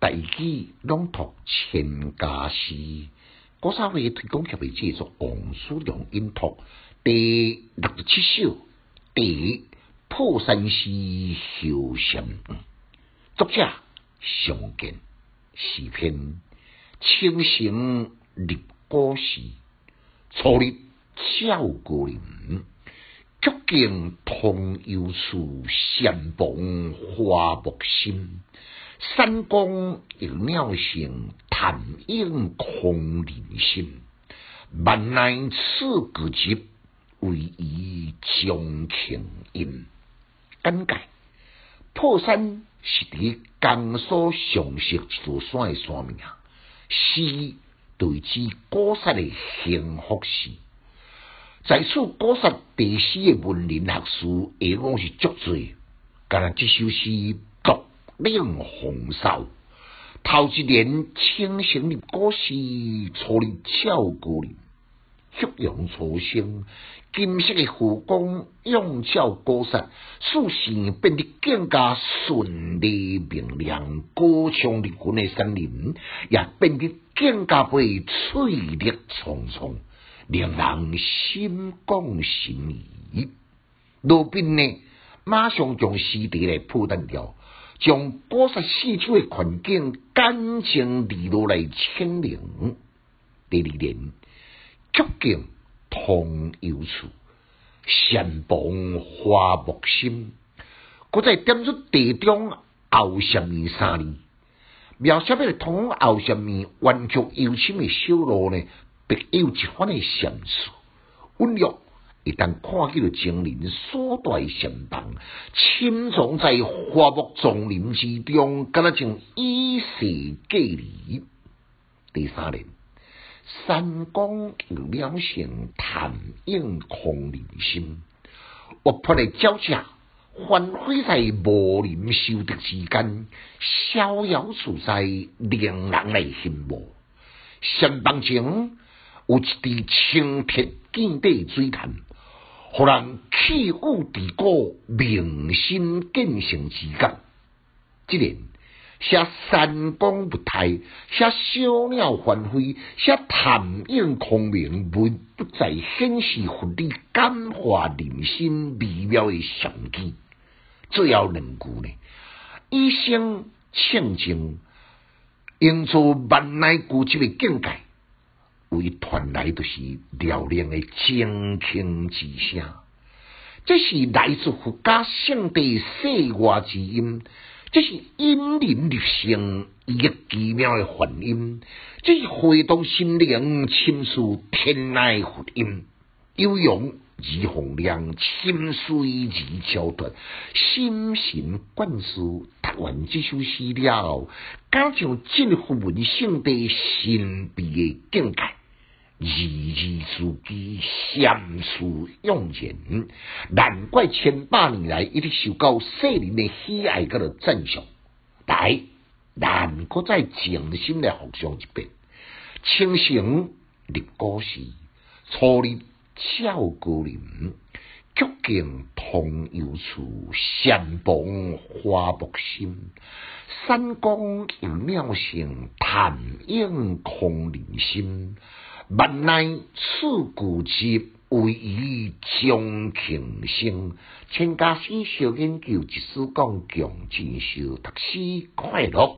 大器朗读《千家诗，国三会推广协会制作。王叔良音托第六十七首，第破山寺休禅。作者常建，诗篇清晨立古诗，初日照古人，曲径通幽处，山房花木深。山光有妙性，潭影空灵心。万籁此骨节，为伊将情音。简介：破山是伫江苏常熟所山诶山名啊。对此古刹诶兴复史，在此古刹第四个文人学士，下拢是作侪，敢若即首诗。令红烧，头一年清醒的故事，初的俏歌，里，夕阳初升，金色的湖光映照高山，视线变得更加顺利明亮。歌唱的国内森林也变得更加被翠绿葱葱，令人心旷神怡。路边呢，马上将湿地来铺垫掉。将波塞四周诶环境干净利落来清零。第二年，曲径通幽处，禅房花木深。搁再点出地中凹什么山呢？描写别通凹什么弯曲幽深诶小路呢？别有一番诶享思，温柔。但看见了精灵，所在，城邦深藏在花木丛林之中，格拉像依稀记忆。第三年，山光入描性，谈影空人心。活泼的交下，欢飞在无人修的之间，逍遥自在，令人来羡慕。山傍前有一滴清澈见底水潭。互人气宇低高，明心见性之感。即然写山光不态，写小鸟欢飞，写潭影空明，不不再显示佛的感化人心美妙的玄机。最后两句呢，一生清净，用出万难固执的境界。为传来都是嘹亮的清清之声，这是来自佛家圣地世外之音，这是因人入声一奇妙的梵音，这是回到心灵深处天籁福音，悠扬而洪亮，心碎而超脱，心神贯注读完这首诗了，感受近乎文圣地神秘嘅境界。字字珠玑，相思用尽。难怪千百年来一直受到世人的喜爱个赞赏。来，咱再静心来复诵一遍：清醒立高时，初立照高林，曲径通幽处，山房花木深。山光有鸟声，潭影空人心。万籁古寂，惟于重庆声。千家诗，小研究，一丝讲，敬，尽孝，读书快乐。